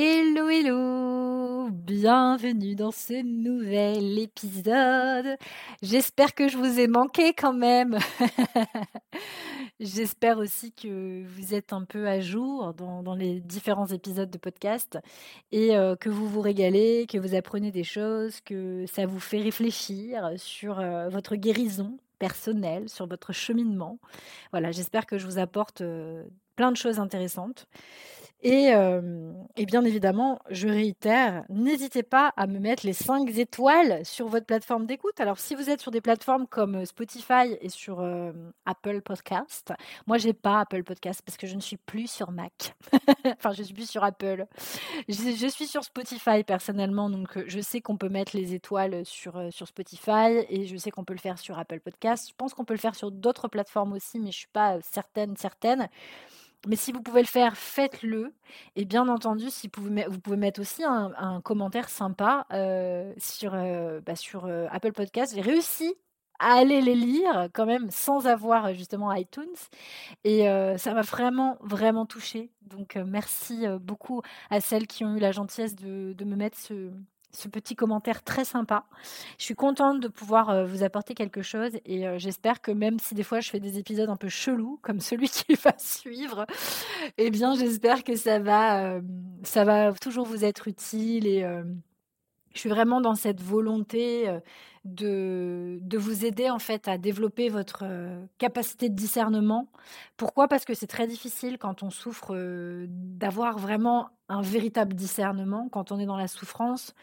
Hello, hello Bienvenue dans ce nouvel épisode. J'espère que je vous ai manqué quand même. J'espère aussi que vous êtes un peu à jour dans, les différents épisodes de podcast et euh, que vous vous régalez, que vous apprenez des choses, que ça vous fait réfléchir sur euh, votre guérison personnelle, sur votre cheminement. Voilà, j'espère que je vous apporte euh, plein de choses intéressantes. Et, bien évidemment, je réitère, n'hésitez pas à me mettre les 5 étoiles sur votre plateforme d'écoute. Alors, si vous êtes sur des plateformes comme Spotify et sur Apple Podcast, moi, j'ai pas Apple Podcast parce que je ne suis plus sur Mac. enfin, je suis plus sur Apple. Je, suis sur Spotify personnellement, donc je sais qu'on peut mettre les étoiles sur, sur Spotify et je sais qu'on peut le faire sur Apple Podcast. Je pense qu'on peut le faire sur d'autres plateformes aussi, mais je suis pas certaine, certaine. Mais si vous pouvez le faire, faites-le. Et bien entendu, si vous, pouvez, vous pouvez mettre aussi un, commentaire sympa euh, sur, euh, bah, sur euh, Apple Podcast. J'ai réussi à aller les lire quand même sans avoir justement iTunes. Et ça m'a vraiment, vraiment touchée. Donc merci beaucoup à celles qui ont eu la gentillesse de, de me mettre ce, ce petit commentaire très sympa. Je suis contente de pouvoir euh, vous apporter quelque chose et euh, j'espère que même si des fois je fais des épisodes un peu chelous comme celui qui va suivre, eh bien j'espère que ça va, euh, ça va toujours vous être utile et je suis vraiment dans cette volonté de, de vous aider en fait à développer votre capacité de discernement. Pourquoi? Parce que c'est très difficile quand on souffre d'avoir vraiment un véritable discernement, quand on est dans la souffrance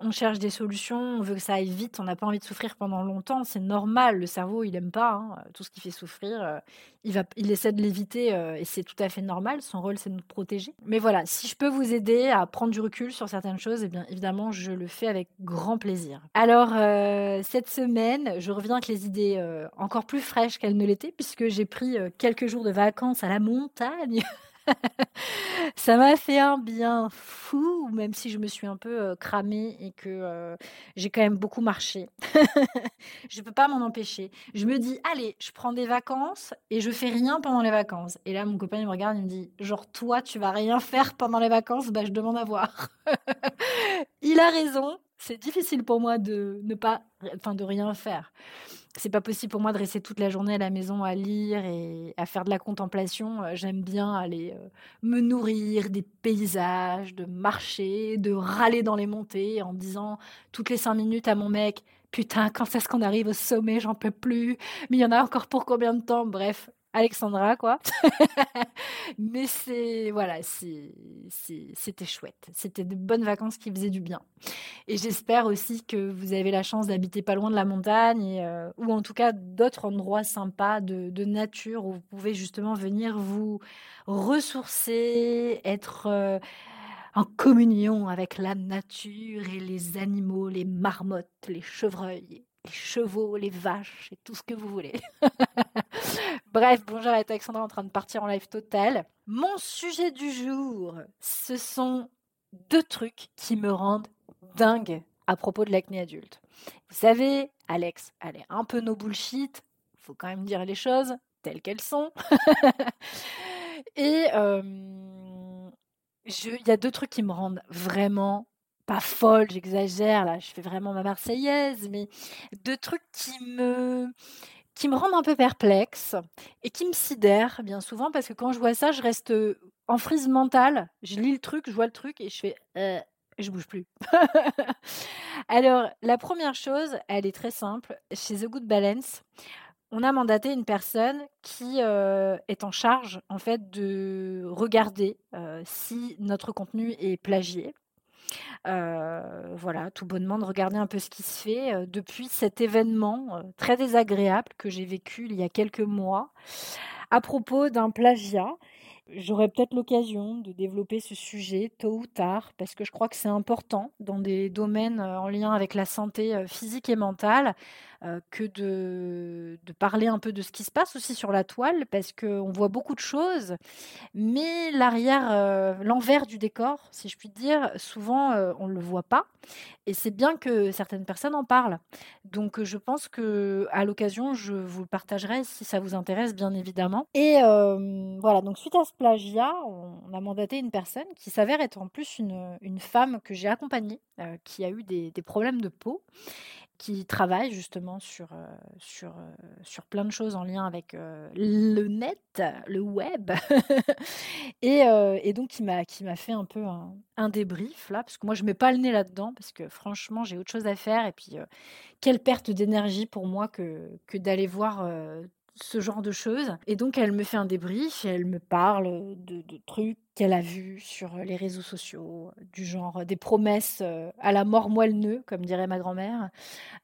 on cherche des solutions, on veut que ça aille vite, on n'a pas envie de souffrir pendant longtemps, c'est normal, le cerveau il aime pas, hein, tout ce qui fait souffrir, euh, il, va, il essaie de l'éviter euh, et c'est tout à fait normal, son rôle c'est de nous protéger. Mais voilà, si je peux vous aider à prendre du recul sur certaines choses, eh bien évidemment je le fais avec grand plaisir. Alors euh, cette semaine, je reviens avec les idées encore plus fraîches qu'elles ne l'étaient puisque j'ai pris quelques jours de vacances à la montagne. ça m'a fait un bien fou, même si je me suis un peu euh, cramée et que euh, j'ai quand même beaucoup marché. je ne peux pas m'en empêcher. Je me dis, allez, je prends des vacances et je fais rien pendant les vacances. Et là, mon copain, me regarde, il me dit, genre, toi, tu vas rien faire pendant les vacances? Bah, je demande à voir. il a raison. C'est difficile pour moi de ne pas, de rien faire c'est pas possible pour moi de rester toute la journée à la maison à lire et à faire de la contemplation. J'aime bien aller me nourrir des paysages, de marcher, de râler dans les montées en disant toutes les cinq minutes à mon mec Putain, quand est-ce qu'on arrive au sommet? J'en peux plus. Mais il y en a encore pour combien de temps? Bref, Alexandra, quoi. Mais c'est, voilà, c'était chouette. C'était de bonnes vacances qui faisaient du bien. Et j'espère aussi que vous avez la chance d'habiter pas loin de la montagne, euh, ou en tout cas d'autres endroits sympas de, nature où vous pouvez justement venir vous ressourcer, être euh, en communion avec la nature et les animaux, les marmottes, les chevreuils les chevaux, les vaches et tout ce que vous voulez. Bref, bonjour à Alexandra en train de partir en live total. Mon sujet du jour, ce sont deux trucs qui me rendent dingue à propos de l'acné adulte. Vous savez, Alex, allez, un peu nos bullshit, faut quand même dire les choses telles qu'elles sont. et euh, il y a deux trucs qui me rendent vraiment pas folle, j'exagère, là, je fais vraiment ma marseillaise, mais deux trucs qui me qui me rendent un peu perplexe et qui me sidèrent bien souvent parce que quand je vois ça, je reste en frise mentale. Je lis le truc, je vois le truc et je fais euh, je bouge plus. Alors, la première chose, elle est très simple. Chez The Good Balance, on a mandaté une personne qui est en charge en fait de regarder si notre contenu est plagié. Voilà, tout bonnement de regarder un peu ce qui se fait depuis cet événement très désagréable que j'ai vécu il y a quelques mois à propos d'un plagiat. J'aurai peut-être l'occasion de développer ce sujet tôt ou tard parce que je crois que c'est important dans des domaines en lien avec la santé physique et mentale que de, parler un peu de ce qui se passe aussi sur la toile parce qu'on voit beaucoup de choses, mais l'arrière, l'envers du décor, si je puis dire, souvent on ne le voit pas et c'est bien que certaines personnes en parlent. Donc je pense que à l'occasion, je vous le partagerai si ça vous intéresse bien évidemment. Et voilà, donc suite à ce plagiat, on a mandaté une personne qui s'avère être en plus une, femme que j'ai accompagnée, qui a eu des problèmes de peau qui travaille justement sur, euh, sur, euh, sur plein de choses en lien avec euh, le net, le web. et, et, donc, qui m'a, fait un peu un, débrief là, parce que moi, je mets pas le nez là-dedans, parce que franchement, j'ai autre chose à faire. Et puis, quelle perte d'énergie pour moi que, que d'aller voir ce genre de choses. Et donc, elle me fait un débrief et elle me parle de, trucs qu'elle a vus sur les réseaux sociaux, du genre des promesses à la mort moelle comme dirait ma grand-mère,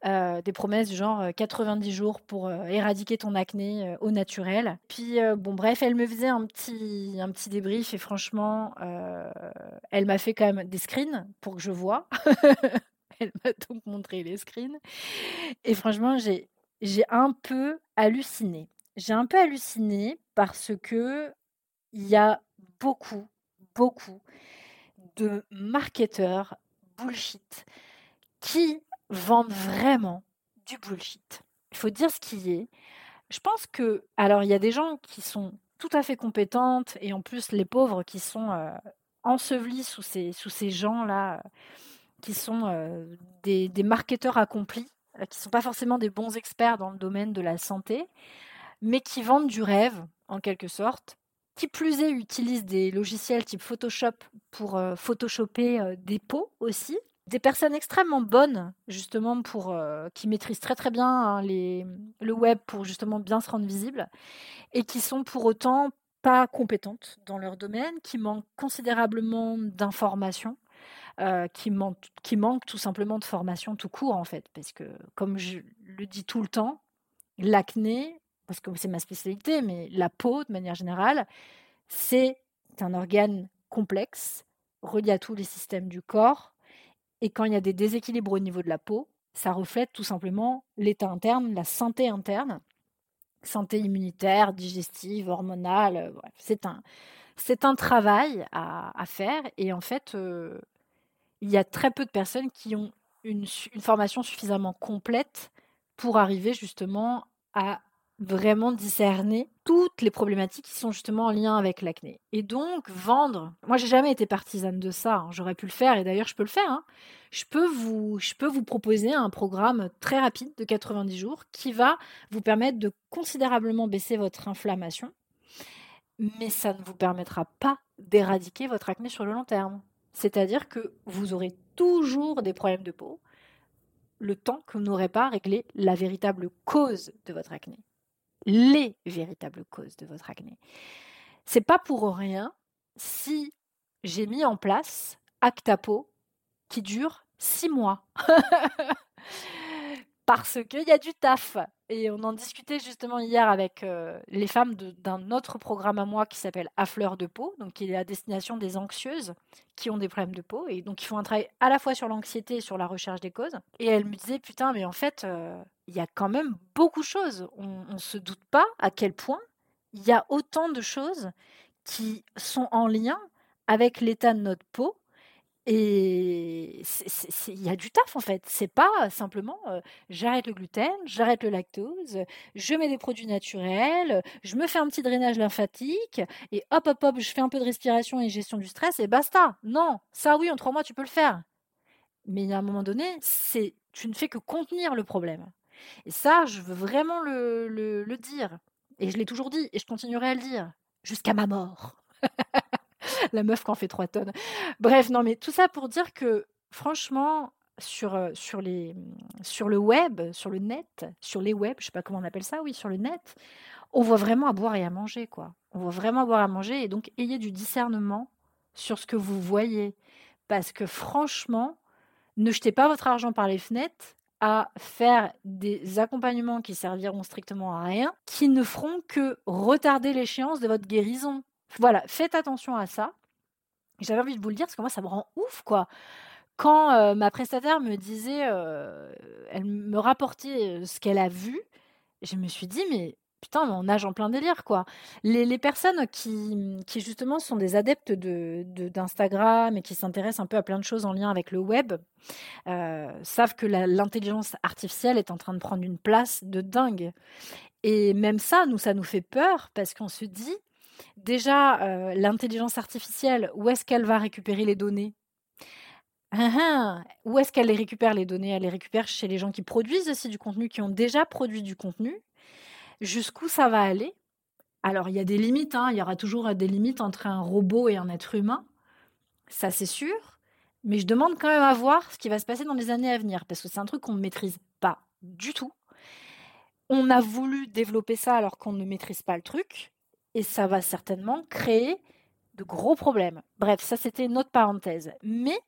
des promesses du genre 90 jours pour éradiquer ton acné au naturel. Puis, bon, bref, elle me faisait un petit, un petit débrief et franchement, elle m'a fait quand même des screens pour que je vois. elle m'a donc montré les screens. Et franchement, j'ai j'ai un peu halluciné. J'ai un peu halluciné parce que il y a beaucoup, beaucoup de marketeurs bullshit qui vendent vraiment du bullshit. Il faut dire ce qui est. Je pense que, alors il y a des gens qui sont tout à fait compétentes et en plus les pauvres qui sont euh, ensevelis sous ces, sous ces gens-là, qui sont euh, des, des marketeurs accomplis qui ne sont pas forcément des bons experts dans le domaine de la santé, mais qui vendent du rêve, en quelque sorte. Qui plus est, utilisent des logiciels type Photoshop pour euh, photoshopper euh, des peaux aussi. Des personnes extrêmement bonnes, justement, pour, qui maîtrisent très très bien hein, le web pour justement bien se rendre visible, et qui sont pour autant pas compétentes dans leur domaine, qui manquent considérablement d'informations euh, qui, manque, tout simplement de formation tout court, en fait. Parce que, comme je le dis tout le temps, l'acné, parce que c'est ma spécialité, mais la peau, de manière générale, c'est un organe complexe, relié à tous les systèmes du corps. Et quand il y a des déséquilibres au niveau de la peau, ça reflète tout simplement l'état interne, la santé interne, santé immunitaire, digestive, hormonale. Euh, c'est un, c'est un travail à, faire. Et en fait, euh, il y a très peu de personnes qui ont une, formation suffisamment complète pour arriver justement à vraiment discerner toutes les problématiques qui sont justement en lien avec l'acné. Et donc, vendre, moi j'ai jamais été partisane de ça, hein. j'aurais pu le faire et d'ailleurs je peux le faire. Hein. Je, peux vous, je peux vous proposer un programme très rapide de 90 jours qui va vous permettre de considérablement baisser votre inflammation, mais ça ne vous permettra pas d'éradiquer votre acné sur le long terme. C'est-à-dire que vous aurez toujours des problèmes de peau le temps que vous n'aurez pas réglé la véritable cause de votre acné. Les véritables causes de votre acné. C'est pas pour rien si j'ai mis en place Actapo qui dure six mois. Parce qu'il y a du taf. Et on en discutait justement hier avec euh, les femmes d'un autre programme à moi qui s'appelle À fleur de peau, donc qui est à destination des anxieuses qui ont des problèmes de peau. Et donc, ils font un travail à la fois sur l'anxiété et sur la recherche des causes. Et elle me disait, putain, mais en fait, euh, il y a quand même beaucoup de choses. On ne se doute pas à quel point il y a autant de choses qui sont en lien avec l'état de notre peau et il y a du taf en fait. C'est pas simplement j'arrête le gluten, j'arrête le lactose, je mets des produits naturels, je me fais un petit drainage lymphatique et hop hop hop, je fais un peu de respiration et gestion du stress et basta. Non, ça oui, en trois mois tu peux le faire. Mais à un moment donné, c'est tu ne fais que contenir le problème. Et ça, je veux vraiment le, le dire. Et je l'ai toujours dit et je continuerai à le dire jusqu'à ma mort. la meuf qui en fait 3 tonnes. Bref, non, mais tout ça pour dire que franchement, sur, sur le web, sur le net, sur les web, je sais pas comment on appelle ça, oui, sur le net, on voit vraiment à boire et à manger, quoi. On voit vraiment à boire et à manger, et donc ayez du discernement sur ce que vous voyez. Parce que franchement, ne jetez pas votre argent par les fenêtres à faire des accompagnements qui serviront strictement à rien, qui ne feront que retarder l'échéance de votre guérison. Voilà, faites attention à ça. J'avais envie de vous le dire parce que moi, ça me rend ouf, quoi. Quand ma prestataire me disait, elle me rapportait ce qu'elle a vu, je me suis dit, mais putain, on nage en plein délire, quoi. Les, personnes qui, qui, justement, sont des adeptes de, d'Instagram et qui s'intéressent un peu à plein de choses en lien avec le web, savent que l'intelligence artificielle est en train de prendre une place de dingue. Et même ça, nous, ça nous fait peur parce qu'on se dit, déjà, euh, l'intelligence artificielle, où est-ce qu'elle va récupérer les données? Ah, ah, Où est-ce qu'elle les récupère les données? Elle les récupère chez les gens qui produisent aussi du contenu, qui ont déjà produit du contenu jusqu'où ça va aller? Alors, il y a des limites, hein. il y aura toujours des limites entre un robot et un être humain, ça c'est sûr, mais je demande quand même à voir ce qui va se passer dans les années à venir, parce que c'est un truc qu'on ne maîtrise pas du tout. On a voulu développer ça alors qu'on ne maîtrise pas le truc, et ça va certainement créer de gros problèmes. Bref, ça c'était une autre parenthèse. Mais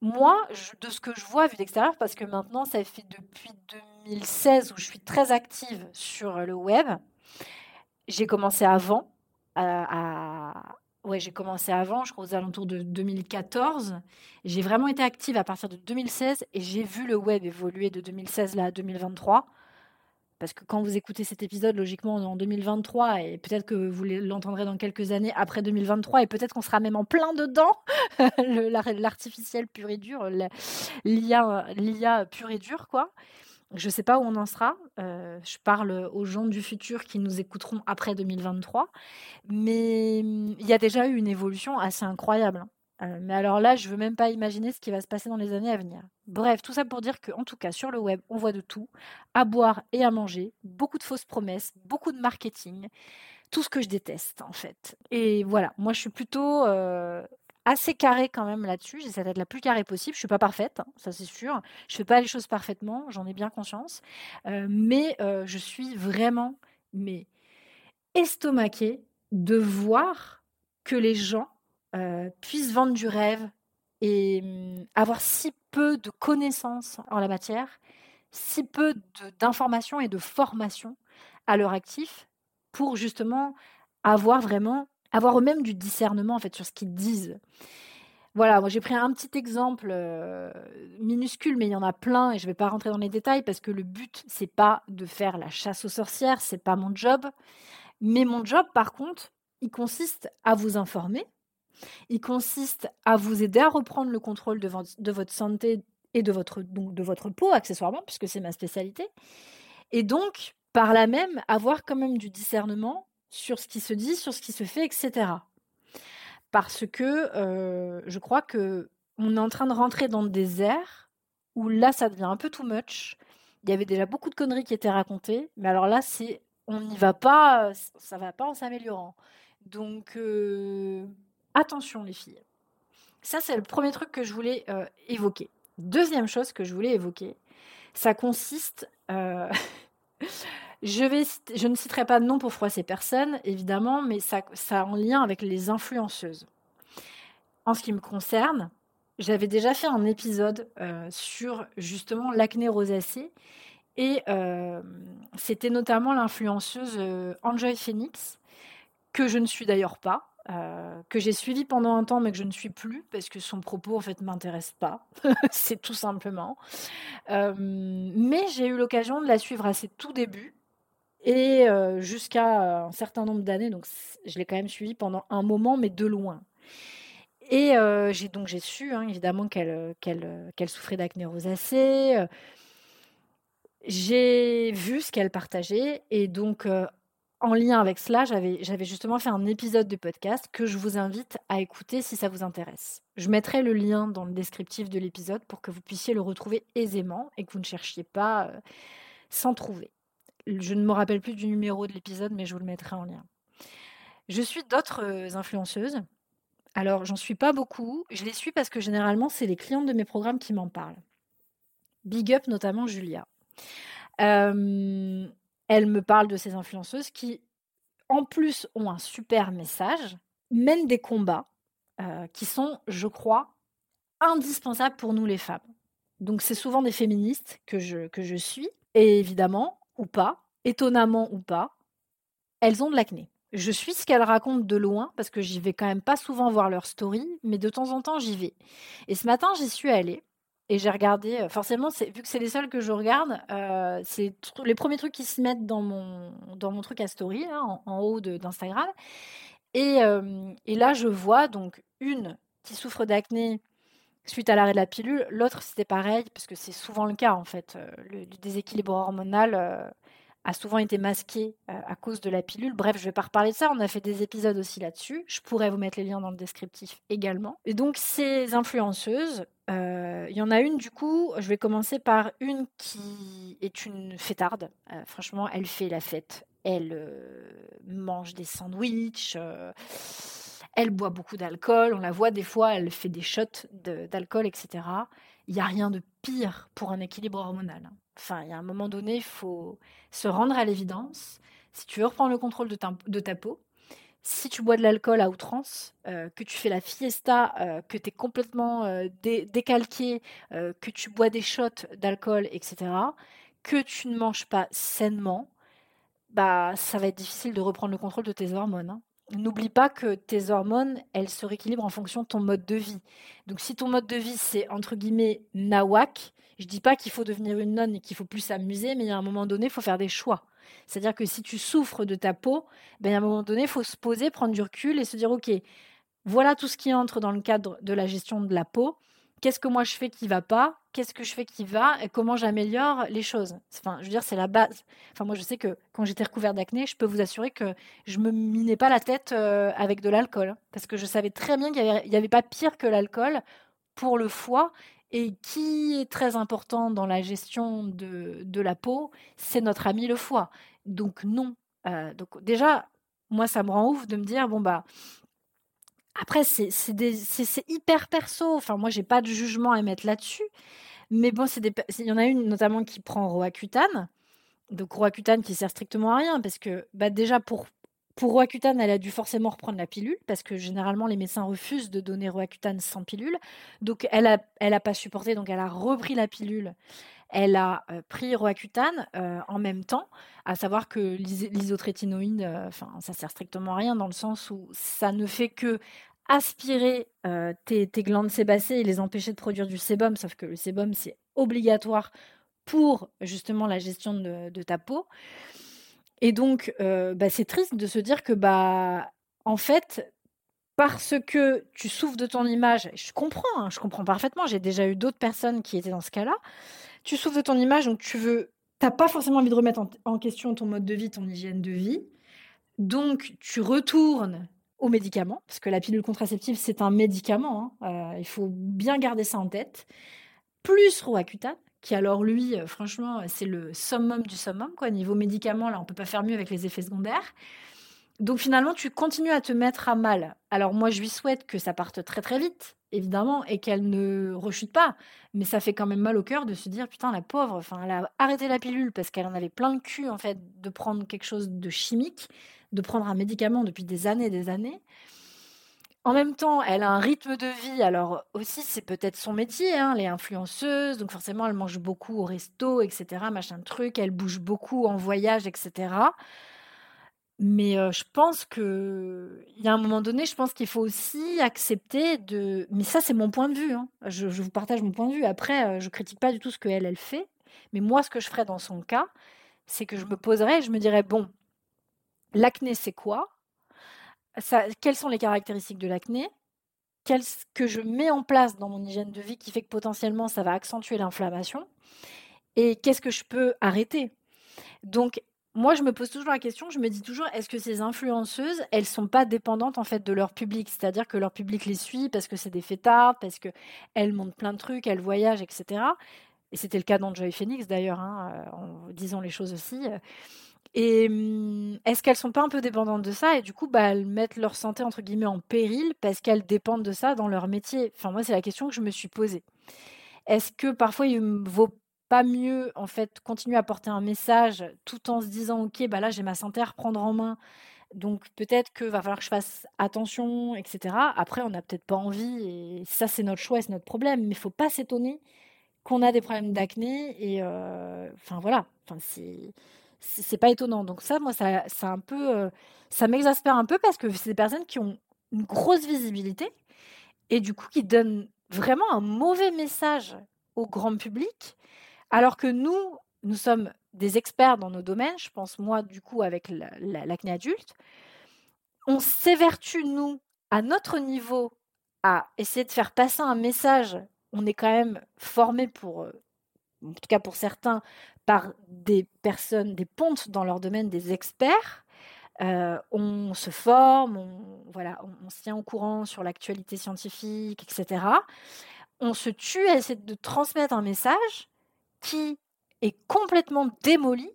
moi, de ce que je vois vu d'extérieur, parce que maintenant, ça fait depuis 2016 où je suis très active sur le web. J'ai commencé avant. À, Ouais, j'ai commencé avant, je crois aux alentours de 2014. J'ai vraiment été active à partir de 2016 et j'ai vu le web évoluer de 2016 là à 2023 parce que quand vous écoutez cet épisode, logiquement, on est en 2023 et peut-être que vous l'entendrez dans quelques années après 2023 et peut-être qu'on sera même en plein dedans, l'artificiel pur et dur, l'IA pur et dur, quoi. Je ne sais pas où on en sera. Euh, je parle aux gens du futur qui nous écouteront après 2023. Mais il y a déjà eu une évolution assez incroyable. Euh, mais alors là, je veux même pas imaginer ce qui va se passer dans les années à venir. Bref, tout ça pour dire qu'en tout cas, sur le web, on voit de tout, à boire et à manger, beaucoup de fausses promesses, beaucoup de marketing, tout ce que je déteste en fait. Et voilà, moi je suis plutôt euh, assez carrée quand même là-dessus. J'essaie d'être la plus carrée possible. Je suis pas parfaite, hein, ça c'est sûr. Je fais pas les choses parfaitement, j'en ai bien conscience. Euh, mais je suis vraiment, mais estomaquée de voir que les gens euh, puissent vendre du rêve et hum, avoir si peu de connaissances en la matière, si peu d'informations et de formation à leur actif pour justement avoir vraiment, avoir eux-mêmes du discernement en fait sur ce qu'ils disent. Voilà, moi j'ai pris un petit exemple euh, minuscule, mais il y en a plein et je ne vais pas rentrer dans les détails parce que le but c'est pas de faire la chasse aux sorcières, c'est pas mon job. Mais mon job, par contre, il consiste à vous informer, il consiste à vous aider à reprendre le contrôle de, votre santé et de votre, de votre peau, accessoirement, puisque c'est ma spécialité. Et donc, par là même, avoir quand même du discernement sur ce qui se dit, sur ce qui se fait, etc. Parce que euh, je crois que on est en train de rentrer dans des airs où là, ça devient un peu too much. Il y avait déjà beaucoup de conneries qui étaient racontées, mais alors là, c'est on n'y va pas, ça va pas en s'améliorant. Donc, euh, attention les filles. Ça, c'est le premier truc que je voulais euh, évoquer. Deuxième chose que je voulais évoquer, ça consiste... Euh, je, ne citerai pas de nom pour froisser personne, évidemment, mais ça, ça a en lien avec les influenceuses. En ce qui me concerne, j'avais déjà fait un épisode euh, sur justement l'acné rosacée et c'était notamment l'influenceuse Enjoy Phoenix, que je ne suis d'ailleurs pas, euh, que j'ai suivi pendant un temps, mais que je ne suis plus parce que son propos en fait m'intéresse pas. c'est tout simplement. Euh, mais j'ai eu l'occasion de la suivre à ses tout débuts et euh, jusqu'à un certain nombre d'années. Donc je l'ai quand même suivi pendant un moment, mais de loin. Et j'ai donc j'ai su hein, évidemment qu'elle qu'elle souffrait d'acné rosacée. J'ai vu ce qu'elle partageait et donc en lien avec cela, j'avais, justement fait un épisode de podcast que je vous invite à écouter si ça vous intéresse. Je mettrai le lien dans le descriptif de l'épisode pour que vous puissiez le retrouver aisément et que vous ne cherchiez pas euh, sans trouver. Je ne me rappelle plus du numéro de l'épisode, mais je vous le mettrai en lien. Je suis d'autres euh, influenceuses. Alors, j'en suis pas beaucoup. Je les suis parce que généralement, c'est les clientes de mes programmes qui m'en parlent. Big up notamment Julia. Elle me parle de ces influenceuses qui, en plus, ont un super message, mènent des combats qui sont, je crois, indispensables pour nous les femmes. Donc c'est souvent des féministes que je, que je suis, et évidemment, ou pas, étonnamment ou pas, elles ont de l'acné. Je suis ce qu'elles racontent de loin parce que j'y vais quand même pas souvent voir leur story, mais de temps en temps j'y vais. Et ce matin j'y suis allée et j'ai regardé. Euh, forcément, vu que c'est les seuls que je regarde, euh, c'est les premiers trucs qui se mettent dans mon dans mon truc à story en, haut d'Instagram. Euh, et là je vois donc une qui souffre d'acné suite à l'arrêt de la pilule. L'autre, c'était pareil, parce que c'est souvent le cas, en fait. Le, déséquilibre hormonal a souvent été masqué euh, à cause de la pilule. Bref, je ne vais pas reparler de ça. On a fait des épisodes aussi là-dessus. Je pourrais vous mettre les liens dans le descriptif également. Et donc, ces influenceuses, euh, il y en a une du coup, je vais commencer par une qui est une fêtarde. Euh, franchement, elle fait la fête. Elle mange des sandwichs. elle boit beaucoup d'alcool. On la voit des fois, elle fait des shots d'alcool, etc. Il n'y a rien de pire pour un équilibre hormonal. Enfin, il y a un moment donné, il faut se rendre à l'évidence. Si tu veux reprendre le contrôle de ta, peau, si tu bois de l'alcool à outrance, euh, que tu fais la fiesta, euh, que tu es complètement euh, décalqué, que tu bois des shots d'alcool, etc., que tu ne manges pas sainement, bah, ça va être difficile de reprendre le contrôle de tes hormones. Hein. N'oublie pas que tes hormones, elles se rééquilibrent en fonction de ton mode de vie. Donc si ton mode de vie, c'est entre guillemets nawak, je dis pas qu'il faut devenir une nonne et qu'il faut plus s'amuser, mais a un moment donné, il faut faire des choix. C'est-à-dire que si tu souffres de ta peau, ben, à un moment donné, il faut se poser, prendre du recul et se dire, OK, voilà tout ce qui entre dans le cadre de la gestion de la peau. Qu'est-ce que moi je fais qui va pas? Qu'est-ce que je fais qui va? Et comment j'améliore les choses? Enfin, je veux dire, c'est la base. Enfin, moi, je sais que quand j'étais recouverte d'acné, je peux vous assurer que je me minais pas la tête euh, avec de l'alcool, parce que je savais très bien qu'il n'y avait, avait, pas pire que l'alcool pour le foie et qui est très important dans la gestion de, de la peau, c'est notre ami le foie. Donc non. Euh, donc déjà, moi, ça me rend ouf de me dire, bon, bah, après, c'est hyper perso. Enfin, moi, j'ai pas de jugement à mettre là-dessus. Mais bon, il y en a une notamment qui prend Roaccutane. Donc Roaccutane qui sert strictement à rien parce que bah, déjà pour pour Roaccutane, elle a dû forcément reprendre la pilule parce que généralement les médecins refusent de donner Roaccutane sans pilule. Donc elle a, pas supporté, donc elle a repris la pilule. Elle a euh, pris Roaccutane euh, en même temps, à savoir que l'isotrétinoïde, euh, enfin ça sert strictement à rien dans le sens où ça ne fait que aspirer tes, glandes sébacées et les empêcher de produire du sébum, sauf que le sébum c'est obligatoire pour justement la gestion de ta peau. Et donc, euh, bah, c'est triste de se dire que, bah, en fait, parce que tu souffres de ton image, je comprends, hein, je comprends parfaitement, j'ai déjà eu d'autres personnes qui étaient dans ce cas-là, tu souffres de ton image, donc tu veux, t'as pas forcément envie de remettre en, question ton mode de vie, ton hygiène de vie, donc tu retournes aux médicaments, parce que la pilule contraceptive, c'est un médicament, hein, euh, il faut bien garder ça en tête, plus Roaccutane, qui alors lui, euh, franchement, c'est le summum du summum, quoi. Niveau médicaments, là, on peut pas faire mieux avec les effets secondaires. Donc finalement, tu continues à te mettre à mal. Alors moi, je lui souhaite que ça parte très très vite, évidemment, et qu'elle ne rechute pas. Mais ça fait quand même mal au cœur de se dire, putain, la pauvre, enfin, elle a arrêté la pilule parce qu'elle en avait plein le cul, en fait, de prendre quelque chose de chimique, de prendre un médicament depuis des années et des années. En même temps, elle a un rythme de vie. Alors aussi, c'est peut-être son métier, hein, elle est influenceuse, donc forcément, elle mange beaucoup au resto, etc., machin de truc. Elle bouge beaucoup en voyage, etc. Mais euh, je pense que il y a un moment donné, je pense qu'il faut aussi accepter de. Mais ça, c'est mon point de vue. Hein. Je, vous partage mon point de vue. Après, euh, je critique pas du tout ce qu'elle elle fait. Mais moi, ce que je ferais dans son cas, c'est que je me poserais, et je me dirais bon, l'acné, c'est quoi? Quelles sont les caractéristiques de l'acné? Qu'est-ce que je mets en place dans mon hygiène de vie qui fait que potentiellement ça va accentuer l'inflammation? Et qu'est-ce que je peux arrêter? Donc, moi, je me pose toujours la question, je me dis toujours, est-ce que ces influenceuses, elles sont pas dépendantes en fait de leur public? C'est-à-dire que leur public les suit parce que c'est des fêtards, parce qu'elles montrent plein de trucs, elles voyagent, etc. Et c'était le cas d'Enjoy Phoenix d'ailleurs, hein, euh, en disant les choses aussi. Et mmh, est-ce qu'elles sont pas un peu dépendantes de ça? Et du coup, bah, elles mettent leur santé entre guillemets en péril parce qu'elles dépendent de ça dans leur métier. Enfin, moi, c'est la question que je me suis posée. Est-ce que parfois il vaut pas mieux en fait continuer à porter un message tout en se disant ok bah là j'ai ma santé à reprendre en main. Donc peut-être que va falloir que je fasse attention etc après on n'a peut-être pas envie et ça c'est notre choix c'est notre problème. Mais il faut pas s'étonner qu'on a des problèmes d'acné et euh, enfin voilà. Enfin c'est c'est pas étonnant. Donc ça moi ça, ça un peu euh, ça m'exaspère un peu parce que c'est des personnes qui ont une grosse visibilité et du coup qui donnent vraiment un mauvais message au grand public. Alors que nous, nous sommes des experts dans nos domaines, je pense moi du coup avec l'acné adulte, on s'évertue nous à notre niveau à essayer de faire passer un message. On est quand même formé pour, euh, en tout cas pour certains, par des personnes, des pontes dans leur domaine, des experts. Euh, on se forme, on, voilà, on, se tient au courant sur l'actualité scientifique, etc. On se tue à essayer de transmettre un message qui est complètement démoli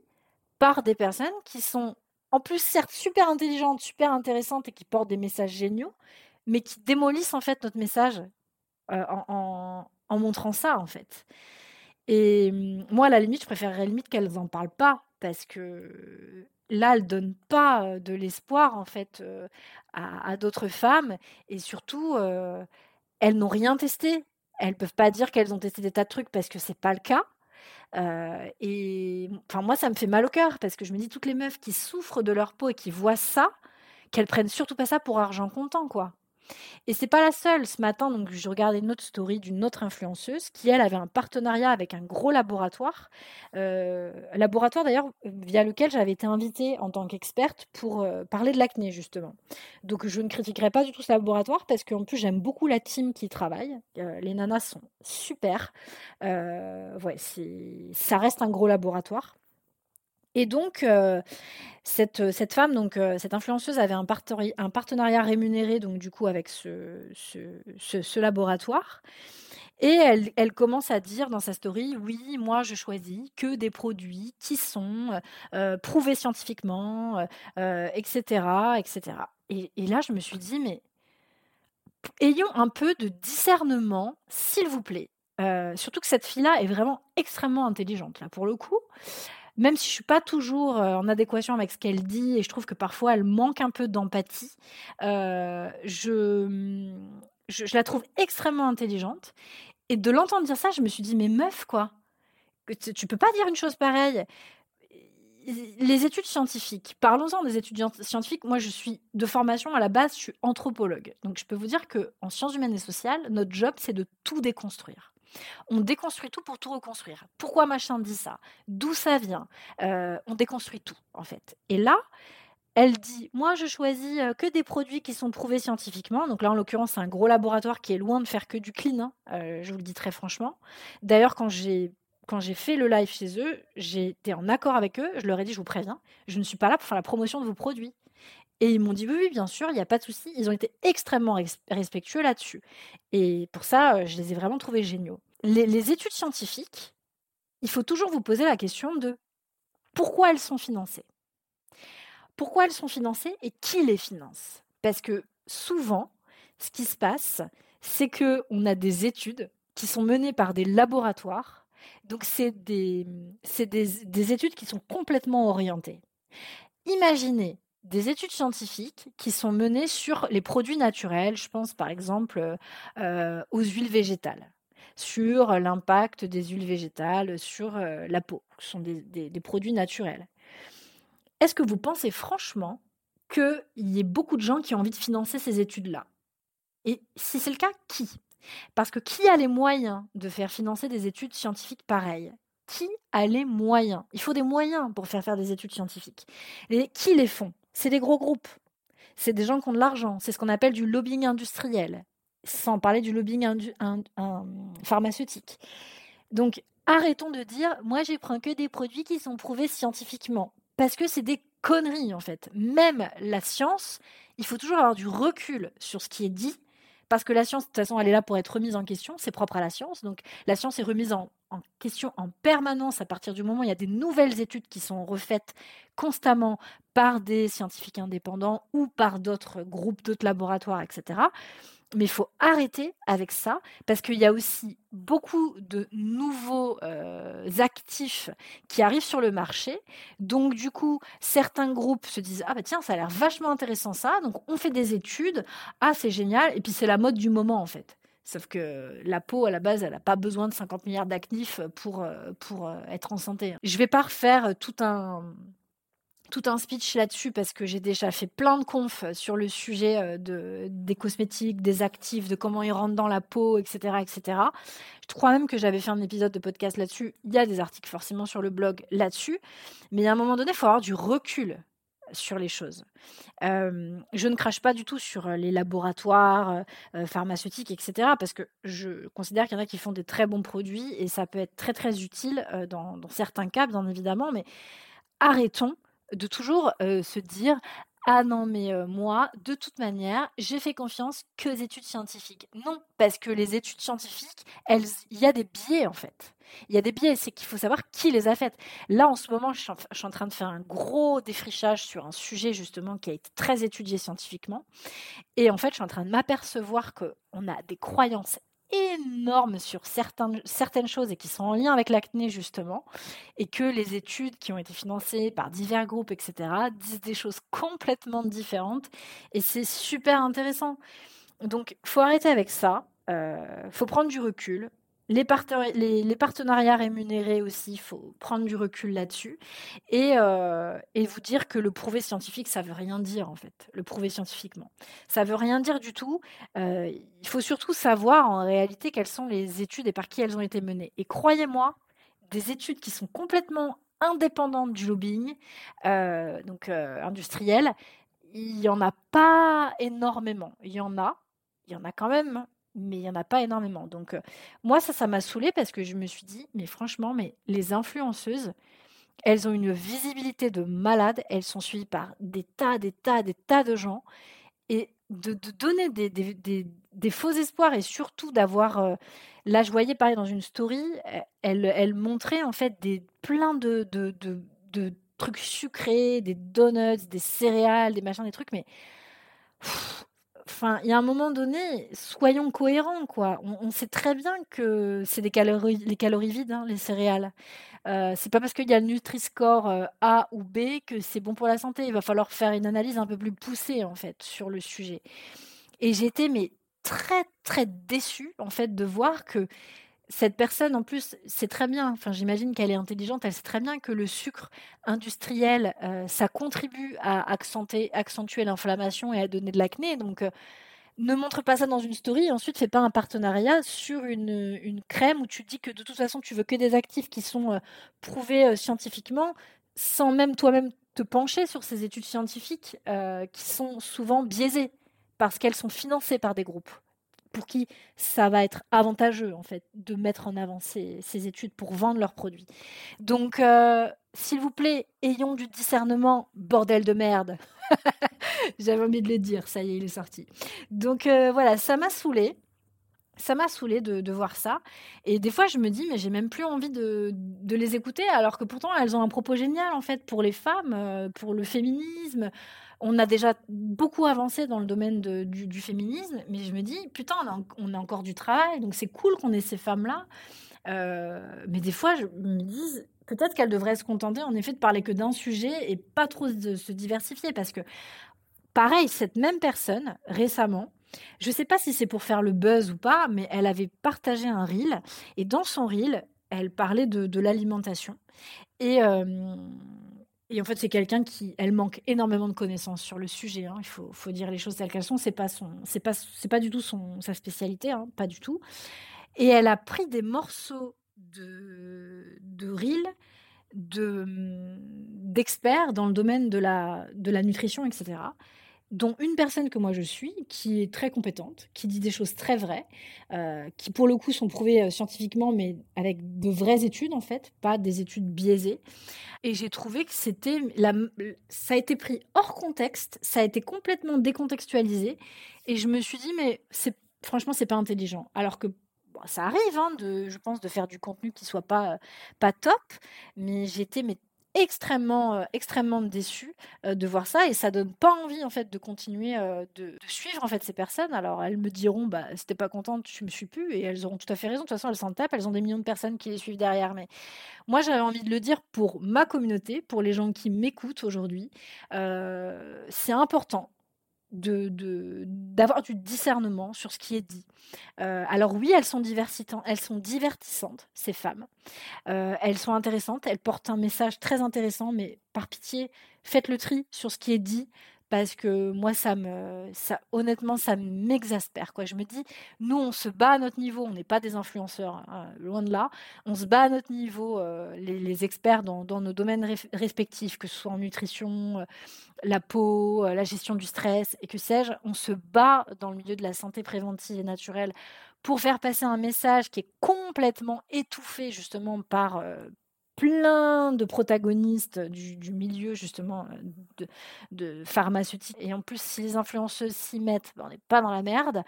par des personnes qui sont en plus certes super intelligentes, super intéressantes et qui portent des messages géniaux, mais qui démolissent en fait notre message euh, en, montrant ça en fait. Et hum, moi, à la limite, je préférerais limite qu'elles n'en parlent pas parce que là, elles donnent pas de l'espoir en fait à, d'autres femmes et surtout, elles n'ont rien testé. Elles peuvent pas dire qu'elles ont testé des tas de trucs parce que c'est pas le cas et enfin, moi, ça me fait mal au cœur parce que je me dis toutes les meufs qui souffrent de leur peau et qui voient ça, qu'elles prennent surtout pas ça pour argent comptant, quoi. Et c'est pas la seule. Ce matin, donc, je regardais une autre story d'une autre influenceuse qui, elle, avait un partenariat avec un gros laboratoire. Euh, laboratoire, d'ailleurs, via lequel j'avais été invitée en tant qu'experte pour euh, parler de l'acné, justement. Donc, je ne critiquerai pas du tout ce laboratoire parce qu'en plus, j'aime beaucoup la team qui travaille. Euh, les nanas sont super. ouais, ça reste un gros laboratoire. Et donc, euh, cette, cette femme, donc, euh, cette influenceuse avait un, partenariat rémunéré, donc du coup, avec ce, ce, laboratoire. Et elle, elle, commence à dire dans sa story, oui, moi, je choisis que des produits qui sont euh, prouvés scientifiquement, etc., etc. Et, et, là, je me suis dit, mais ayons un peu de discernement, s'il vous plaît. surtout que cette fille-là est vraiment extrêmement intelligente, là, pour le coup même si je suis pas toujours en adéquation avec ce qu'elle dit et je trouve que parfois elle manque un peu d'empathie, mmh, je, je, la trouve extrêmement intelligente. Et de l'entendre dire ça, je me suis dit, mais meuf, quoi, tu peux pas dire une chose pareille. Les études scientifiques, parlons-en des études scientifiques. Moi, je suis de formation à la base, je suis anthropologue. Donc, je peux vous dire que en sciences humaines et sociales, notre job, c'est de tout déconstruire. On déconstruit tout pour tout reconstruire. Pourquoi machin dit ça? D'où ça vient? Euh, On déconstruit tout, en fait. Et là, elle dit Moi, je choisis euh, que des produits qui sont prouvés scientifiquement. Donc là, en l'occurrence, c'est un gros laboratoire qui est loin de faire que du clean. Hein, euh, je vous le dis très franchement. D'ailleurs, quand j'ai quand j'ai fait le live chez eux, j'étais en accord avec eux. Je leur ai dit, je vous préviens, je ne suis pas là pour faire la promotion de vos produits. Et ils m'ont dit oui, oui, bien sûr, il n'y a pas de souci. Ils ont été extrêmement respectueux là-dessus. Et pour ça, euh, je les ai vraiment trouvés géniaux. Les, études scientifiques, il faut toujours vous poser la question de pourquoi elles sont financées. Pourquoi elles sont financées et qui les finance? Parce que souvent, ce qui se passe, c'est que on a des études qui sont menées par des laboratoires. Donc, c'est des, des, des études qui sont complètement orientées. Imaginez des études scientifiques qui sont menées sur les produits naturels. Je pense par exemple euh, aux huiles végétales, sur l'impact des huiles végétales sur euh, la peau. Ce sont des, produits naturels. Est-ce que vous pensez franchement qu'il y ait beaucoup de gens qui ont envie de financer ces études-là? Et si c'est le cas, qui? Parce que qui a les moyens de faire financer des études scientifiques pareilles? Qui a les moyens? Il faut des moyens pour faire faire des études scientifiques. Et qui les font? C'est des gros groupes. C'est des gens qui ont de l'argent. C'est ce qu'on appelle du lobbying industriel, sans parler du lobbying pharmaceutique. Donc, arrêtons de dire, moi, je prends que des produits qui sont prouvés scientifiquement. Parce que c'est des conneries, en fait. Même la science, il faut toujours avoir du recul sur ce qui est dit parce que la science, de toute façon, elle est là pour être remise en question, c'est propre à la science. Donc la science est remise en, question en permanence à partir du moment où il y a des nouvelles études qui sont refaites constamment par des scientifiques indépendants ou par d'autres groupes, d'autres laboratoires, etc. mais il faut arrêter avec ça parce qu'il y a aussi beaucoup de nouveaux euh, actifs qui arrivent sur le marché. Donc du coup, certains groupes se disent ah bah tiens ça a l'air vachement intéressant ça, donc on fait des études, ah c'est génial et puis c'est la mode du moment en fait. Sauf que la peau, à la base, elle n'a pas besoin de 50 milliards d'actifs pour, euh, pour euh, être en santé. Je vais pas refaire tout un, tout un speech là-dessus parce que j'ai déjà fait plein de confs sur le sujet euh, de, des cosmétiques, des actifs, de comment ils rentrent dans la peau, etc., etc. Je crois même que j'avais fait un épisode de podcast là-dessus. Il y a des articles forcément sur le blog là-dessus. Mais à un moment donné, il faut avoir du recul sur les choses. Euh, je ne crache pas du tout sur euh, les laboratoires pharmaceutiques, etc., parce que je considère qu'il y en a qui font des très bons produits et ça peut être très très utile dans certains cas, bien évidemment, mais arrêtons de toujours se dire ah non, mais moi, de toute manière, j'ai fait confiance que aux études scientifiques. Non, parce que les études scientifiques, elles, il y a des biais en fait. Il y a des biais, c'est qu'il faut savoir qui les a faites. Là, en ce moment, je suis, en, train de faire un gros défrichage sur un sujet justement qui a été très étudié scientifiquement. Et en fait, je suis en train de m'apercevoir qu'on a des croyances énorme sur certaines, certaines choses et qui sont en lien avec l'acné justement, et que les études qui ont été financées par divers groupes, etc., disent des choses complètement différentes, et c'est super intéressant. Donc, faut arrêter avec ça, euh, faut prendre du recul, les, partenariats rémunérés aussi, il faut prendre du recul là-dessus. Euh, et, vous dire que le prouvé scientifique, ça veut rien dire, en fait, le prouvé scientifiquement. Ça veut rien dire du tout. Euh, il faut surtout savoir, en réalité, quelles sont les études et par qui elles ont été menées. Et croyez-moi, des études qui sont complètement indépendantes du lobbying, euh, donc industriel, il n'y en a pas énormément. Il y en a, il y en a quand même, mais il n'y en a pas énormément. Donc, euh, moi, ça, ça m'a saoulé parce que je me suis dit, mais franchement, mais les influenceuses, elles ont une visibilité de malade, elles sont suivies par des tas, des tas, des tas de gens. Et de, donner des, des, faux espoirs et surtout d'avoir. Euh, là, je voyais pareil dans une story, elle, elle montrait en fait des, plein de, de, de trucs sucrés, des donuts, des céréales, des machins, des trucs, mais Enfin, il y a un moment donné, soyons cohérents, quoi. On, sait très bien que c'est des calories, les calories vides, hein, les céréales. Euh, c'est pas parce qu'il y a le Nutri-Score euh, A ou B que c'est bon pour la santé. Il va falloir faire une analyse un peu plus poussée, en fait, sur le sujet. Et j'étais, mais très, très déçue, en fait, de voir que cette personne, en plus, c'est très bien, enfin, j'imagine qu'elle est intelligente, elle sait très bien que le sucre industriel, euh, ça contribue à accentuer, l'inflammation et à donner de l'acné. Donc, euh, ne montre pas ça dans une story et ensuite fais pas un partenariat sur une, une, crème où tu dis que de toute façon, tu veux que des actifs qui sont euh, prouvés scientifiquement sans même toi-même te pencher sur ces études scientifiques qui sont souvent biaisées parce qu'elles sont financées par des groupes pour qui ça va être avantageux en fait de mettre en avant ces, études pour vendre leurs produits. Donc, euh, s'il vous plaît, ayons du discernement, bordel de merde. J'avais envie de le dire, ça y est, il est sorti. Donc euh, voilà, ça m'a saoulé. Ça m'a saoulé de, voir ça. Et des fois, je me dis, mais j'ai même plus envie de, les écouter, alors que pourtant, elles ont un propos génial, en fait, pour les femmes, euh, pour le féminisme, on a déjà beaucoup avancé dans le domaine du, féminisme, mais je me dis, putain, on a, encore du travail, donc c'est cool qu'on ait ces femmes-là. Euh, mais des fois, je me dis, peut-être qu'elles devraient se contenter, en effet, de parler que d'un sujet et pas trop de se diversifier, parce que, pareil, cette même personne, récemment, je ne sais pas si c'est pour faire le buzz ou pas, mais elle avait partagé un reel, et dans son reel, elle parlait de, l'alimentation. Et, euh, et en fait, c'est quelqu'un qui, elle manque énormément de connaissances sur le sujet. Hein. Il faut, dire les choses telles qu'elles sont. C'est pas son, c'est pas, c'est pas du tout son, sa spécialité, hein, pas du tout. Et elle a pris des morceaux de, de de d'experts dans le domaine de la, de la nutrition, etc dont une personne que moi je suis, qui est très compétente, qui dit des choses très vraies, euh, qui pour le coup sont prouvées euh, scientifiquement, mais avec de vraies études en fait, pas des études biaisées. Et j'ai trouvé que c'était, la, ça a été pris hors contexte, ça a été complètement décontextualisé, et je me suis dit mais c'est, franchement c'est pas intelligent. Alors que ça arrive, hein, de, je pense, de faire du contenu qui soit pas pas top, mais j'étais mais extrêmement, euh, extrêmement déçue euh, de voir ça et ça donne pas envie en fait de continuer euh, de, suivre en fait ces personnes. Alors elles me diront bah pas contente, tu me suis plus et elles auront tout à fait raison. De toute façon elles s'en tapent, elles ont des millions de personnes qui les suivent derrière. Mais moi j'avais envie de le dire pour ma communauté, pour les gens qui m'écoutent aujourd'hui, c'est important de d'avoir du discernement sur ce qui est dit. Euh, alors oui, elles sont, elles sont divertissantes, ces femmes. Euh, elles sont intéressantes, elles portent un message très intéressant, mais par pitié, faites le tri sur ce qui est dit, parce que moi, ça me, honnêtement, ça m'exaspère. Quoi. Je me dis, nous, on se bat à notre niveau, on n'est pas des influenceurs, hein, loin de là. On se bat à notre niveau, euh, les, experts dans, nos domaines respectifs, que ce soit en nutrition, euh, la peau, euh, la gestion du stress, et que sais-je. On se bat dans le milieu de la santé préventive et naturelle pour faire passer un message qui est complètement étouffé justement par, plein de protagonistes du, milieu justement de, de, pharmaceutique. Et en plus, si les influenceuses s'y mettent, ben, on n'est pas dans la merde.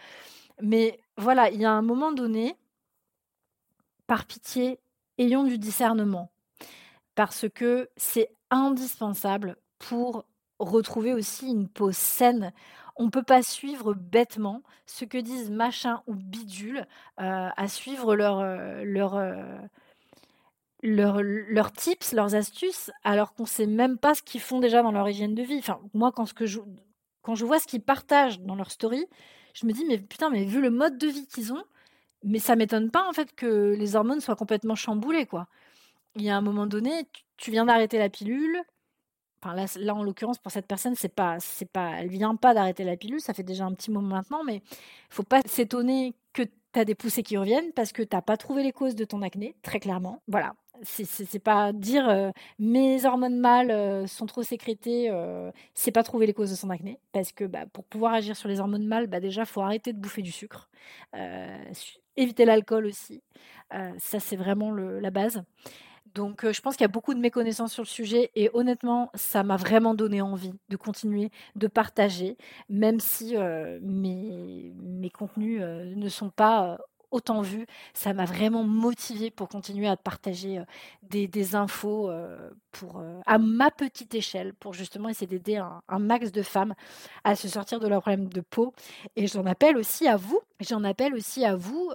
Mais voilà, il y a un moment donné, par pitié, ayons du discernement. Parce que c'est indispensable pour retrouver aussi une peau saine. On ne peut pas suivre bêtement ce que disent machin ou bidule euh, à suivre leur, euh, leur, leurs tips, leurs astuces, alors qu'on sait même pas ce qu'ils font déjà dans leur hygiène de vie. Enfin, moi, quand je vois ce qu'ils partagent dans leur story, je me dis, mais putain, mais vu le mode de vie qu'ils ont, mais ça m'étonne pas en fait que les hormones soient complètement chamboulées, quoi. Il y a un moment donné, tu, viens d'arrêter la pilule. Enfin, là, là en l'occurrence, pour cette personne, c'est pas, c'est pas, elle vient pas d'arrêter la pilule, ça fait déjà un petit moment maintenant, mais il faut pas s'étonner que tu as des poussées qui reviennent parce que tu n'as pas trouvé les causes de ton acné, très clairement. Voilà, c'est pas dire mes hormones mâles sont trop sécrétées, c'est pas trouver les causes de son acné. Parce que bah, pour pouvoir agir sur les hormones mâles, bah, déjà, faut arrêter de bouffer du sucre, éviter l'alcool aussi. ça, c'est vraiment la base. Donc, je pense qu'il y a beaucoup de méconnaissances sur le sujet et honnêtement, ça m'a vraiment donné envie de continuer, de partager, même si mes, mes, contenus ne sont pas autant vu. Ça m'a vraiment motivé pour continuer à partager euh, des, infos euh, pour, euh, à ma petite échelle pour justement essayer d'aider un, max de femmes à se sortir de leurs problèmes de peau. Et j'en appelle aussi à vous, j'en appelle aussi à vous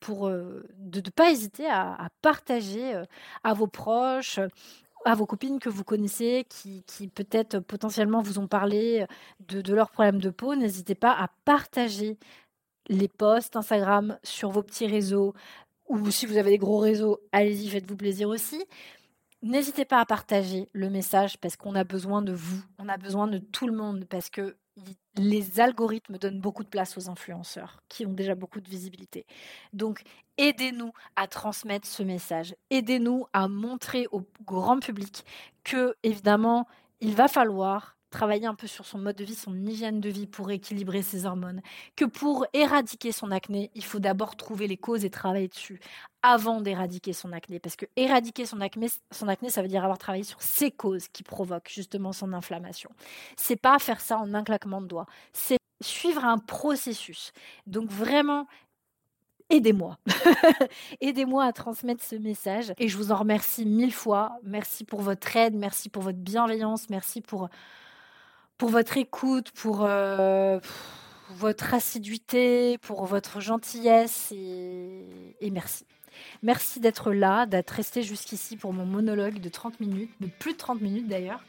pour de ne pas hésiter à, partager à vos proches, à vos copines que vous connaissez, qui, peut-être potentiellement vous ont parlé de leurs problèmes de peau, n'hésitez pas à partager les posts Instagram sur vos petits réseaux, ou si vous avez des gros réseaux, allez-y, faites-vous plaisir aussi. N'hésitez pas à partager le message parce qu'on a besoin de vous, on a besoin de tout le monde parce que les algorithmes donnent beaucoup de place aux influenceurs qui ont déjà beaucoup de visibilité. Donc, aidez-nous à transmettre ce message. Aidez-nous à montrer au grand public que, évidemment, il va falloir travailler un peu sur son mode de vie, son hygiène de vie pour équilibrer ses hormones, que pour éradiquer son acné, il faut d'abord trouver les causes et travailler dessus avant d'éradiquer son acné. Parce que éradiquer son acné, son acné, ça veut dire avoir travaillé sur ces causes qui provoquent justement son inflammation. C'est pas faire ça en un claquement de doigts, c'est suivre un processus. Donc vraiment, aidez-moi. aidez-moi à transmettre ce message. Et je vous en remercie mille fois. Merci pour votre aide, merci pour votre bienveillance, merci pour pour votre écoute, pour euh, votre assiduité, pour votre gentillesse et, merci. Merci d'être là, d'être resté jusqu'ici pour mon monologue de 30 minutes, de plus de 30 minutes d'ailleurs.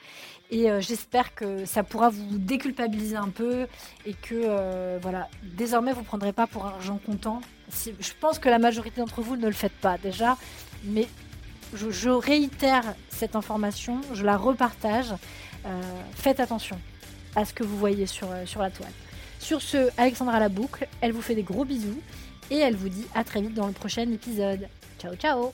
Et euh, j'espère que ça pourra vous déculpabiliser un peu et que euh, voilà, désormais vous ne prendrez pas pour argent comptant. Je pense que la majorité d'entre vous ne le faites pas déjà, mais je, réitère cette information, je la repartage. faites attention à ce que vous voyez sur, euh, sur la toile. Sur ce, Alexandra la boucle, elle vous fait des gros bisous et elle vous dit à très vite dans le prochain épisode. Ciao ciao